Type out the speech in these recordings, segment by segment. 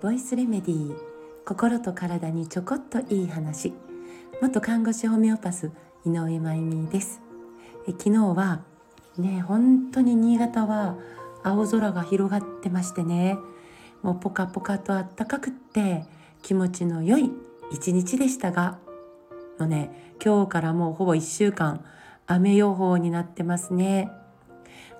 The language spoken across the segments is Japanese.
ボイスレメディー心と体にちょこっといい話。元看護師ホメオパス井上真由美です。え昨日はね本当に新潟は青空が広がってましてね。もうポカポカとあったかくって気持ちの良い一日でしたが。のね今日からもうほぼ1週間雨予報になってますね。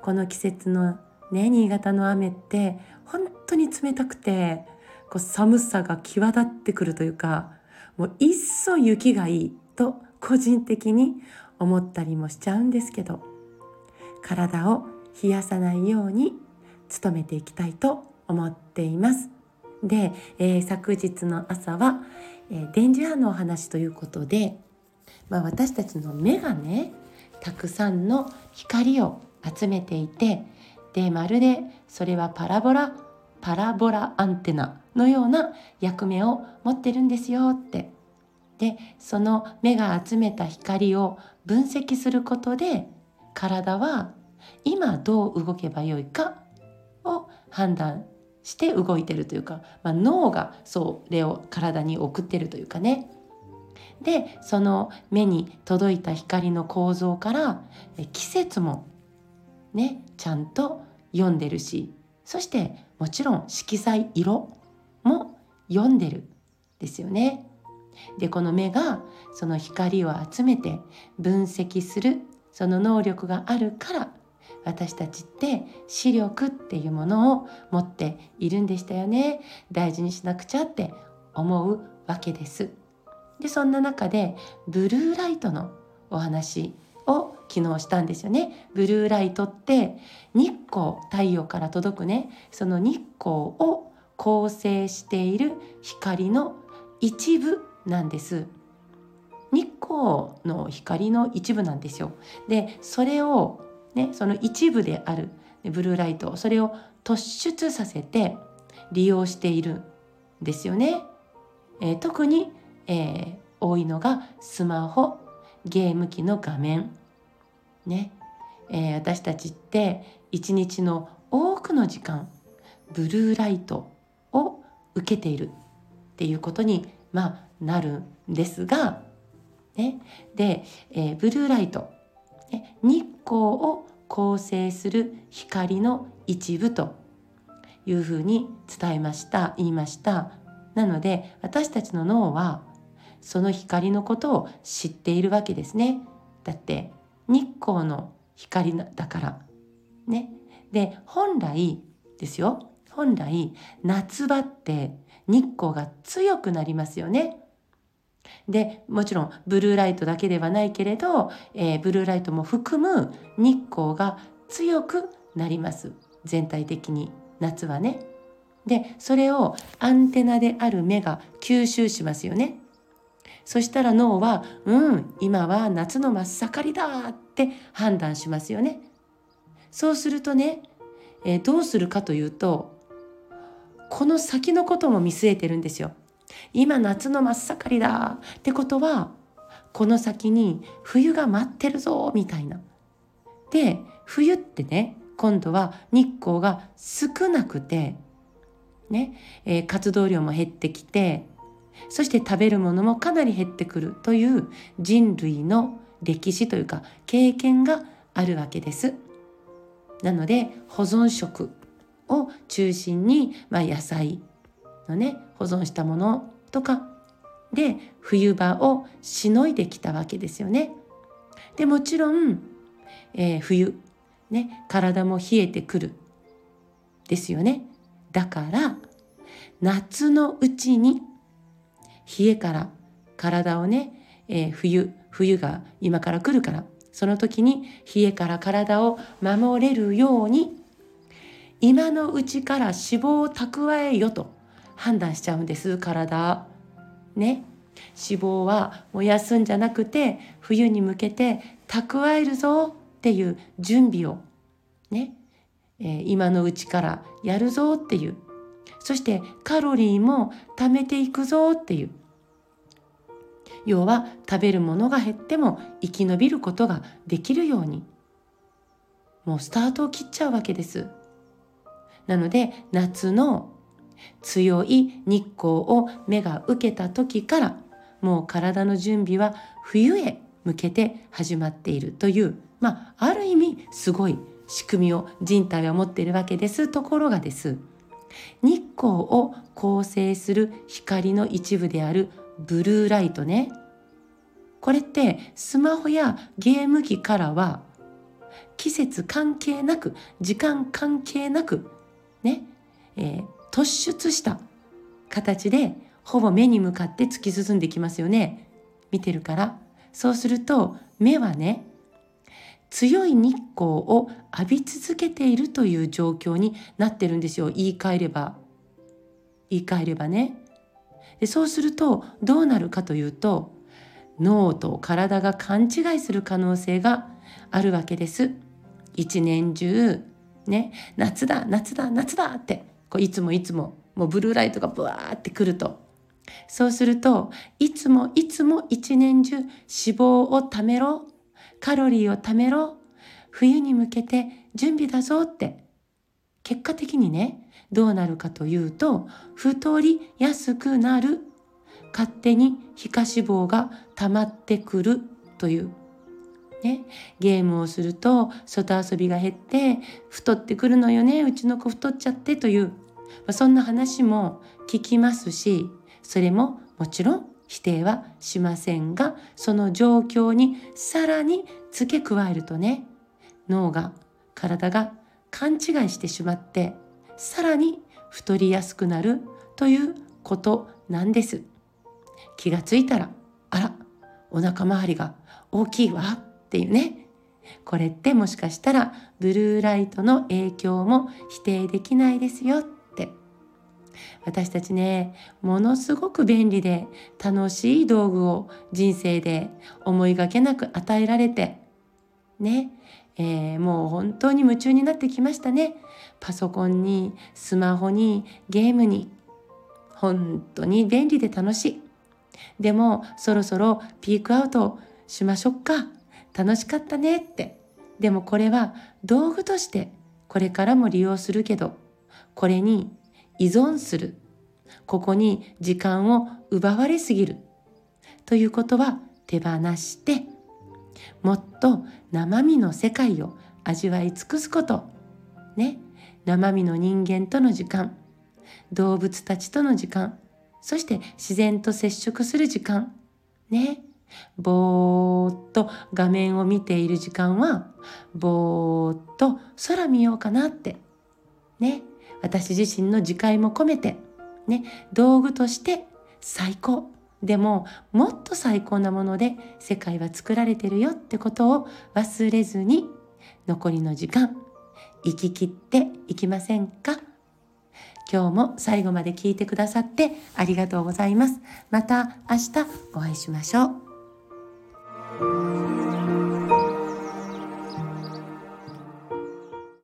この季節のね新潟の雨って本当に冷たくてこう寒さが際立ってくるというかもういっそ雪がいいと個人的に思ったりもしちゃうんですけど体を冷やさないように努めていきたいと思っています。で、えー、昨日の朝は、えー、電磁波のお話ということで、まあ、私たちの目がねたくさんの光を集めていてでまるでそれはパラボラパラボラアンテナのような役目を持ってるんですよって。でその目が集めた光を分析することで体は今どう動けばよいかを判断して動いてるというか、まあ、脳がそれを体に送ってるというかね。でその目に届いた光の構造から季節もねちゃんと読んでるしそしてもちろん色彩色も読んでるですよね。でこの目がその光を集めて分析するその能力があるから私たちって視力っていうものを持っているんでしたよね大事にしなくちゃって思うわけですでそんな中でブルーライトのお話を昨日したんですよねブルーライトって日光太陽から届くねその日光を構成している光の一部なんです日光の光の一部なんですよでそれをね、その一部であるブルーライトそれを突出させて利用しているんですよね。えー、特に、えー、多いのがスマホゲーム機の画面。ね。えー、私たちって一日の多くの時間ブルーライトを受けているっていうことに、まあ、なるんですが、ね、で、えー、ブルーライトね。日光を構成する光の一部というふうに伝えました言いました。なので私たちの脳はその光のことを知っているわけですね。だって日光の光だから。ね。で本来ですよ。本来夏場って日光が強くなりますよね。でもちろんブルーライトだけではないけれど、えー、ブルーライトも含む日光が強くなります。全体的に。夏はね。でそれをアンテナである目が吸収しますよね。そしたら脳は「うん今は夏の真っ盛りだ」って判断しますよね。そうするとね、えー、どうするかというとこの先のことも見据えてるんですよ。今夏の真っ盛りだってことはこの先に冬が待ってるぞみたいな。で冬ってね今度は日光が少なくてね、えー、活動量も減ってきてそして食べるものもかなり減ってくるという人類の歴史というか経験があるわけです。なので保存食を中心に、まあ、野菜のね保存したものとかで冬場をしのいできたわけですよね。でもちろん、えー、冬ね体も冷えてくるですよね。だから夏のうちに冷えから体をね、えー、冬冬が今から来るからその時に冷えから体を守れるように今のうちから脂肪を蓄えよと判断しちゃうんです体。ね。脂肪は燃やすんじゃなくて冬に向けて蓄えるぞっていう準備をね、えー、今のうちからやるぞっていう。そしてカロリーも貯めていくぞっていう。要は食べるものが減っても生き延びることができるようにもうスタートを切っちゃうわけです。なので夏の強い日光を目が受けた時からもう体の準備は冬へ向けて始まっているというまあある意味すごい仕組みを人体は持っているわけですところがです日光を構成する光の一部であるブルーライトね。これってスマホやゲーム機からは季節関係なく時間関係なくね、えー、突出した形でほぼ目に向かって突き進んできますよね。見てるから。そうすると目はね強い日光を浴び続けているという状況になってるんですよ。言い換えれば。言い換えればね。でそうするとどうなるかというと脳と体が勘違いする可能性があるわけです。一年中ね夏だ夏だ夏だってこういつもいつももうブルーライトがブワーってくると。そうするといつもいつも一年中脂肪をためろカロリーをためろ冬に向けて準備だぞって結果的にねどうなるかというと太りやすくなる。勝手に皮下脂肪が溜まってくるという。ね、ゲームをすると外遊びが減って太ってくるのよね。うちの子太っちゃってという、まあ、そんな話も聞きますしそれももちろん否定はしませんがその状況にさらに付け加えるとね脳が体が勘違いしてしまってさらに太りやすくなるということなんです。気がついたらあらお腹周りが大きいわっていうね。これってもしかしたらブルーライトの影響も否定できないですよって。私たちねものすごく便利で楽しい道具を人生で思いがけなく与えられてね、えー、もう本当に夢中になってきましたね。パソコンにスマホにゲームに本当に便利で楽しい。でもそろそろピークアウトしましょうか。楽しかったねって。でもこれは道具としてこれからも利用するけどこれに依存する。ここに時間を奪われすぎる。ということは手放してもっと生身の世界を味わい尽くすこと。ね。生身の人間との時間。動物たちとの時間。そして自然と接触する時間。ね。ぼーっと画面を見ている時間はぼーっと空見ようかなって。ね。私自身の自戒も込めて。ね。道具として最高。でももっと最高なもので世界は作られてるよってことを忘れずに残りの時間生き切っていきませんか？今日も最後まで聞いてくださってありがとうございます。また明日お会いしましょう。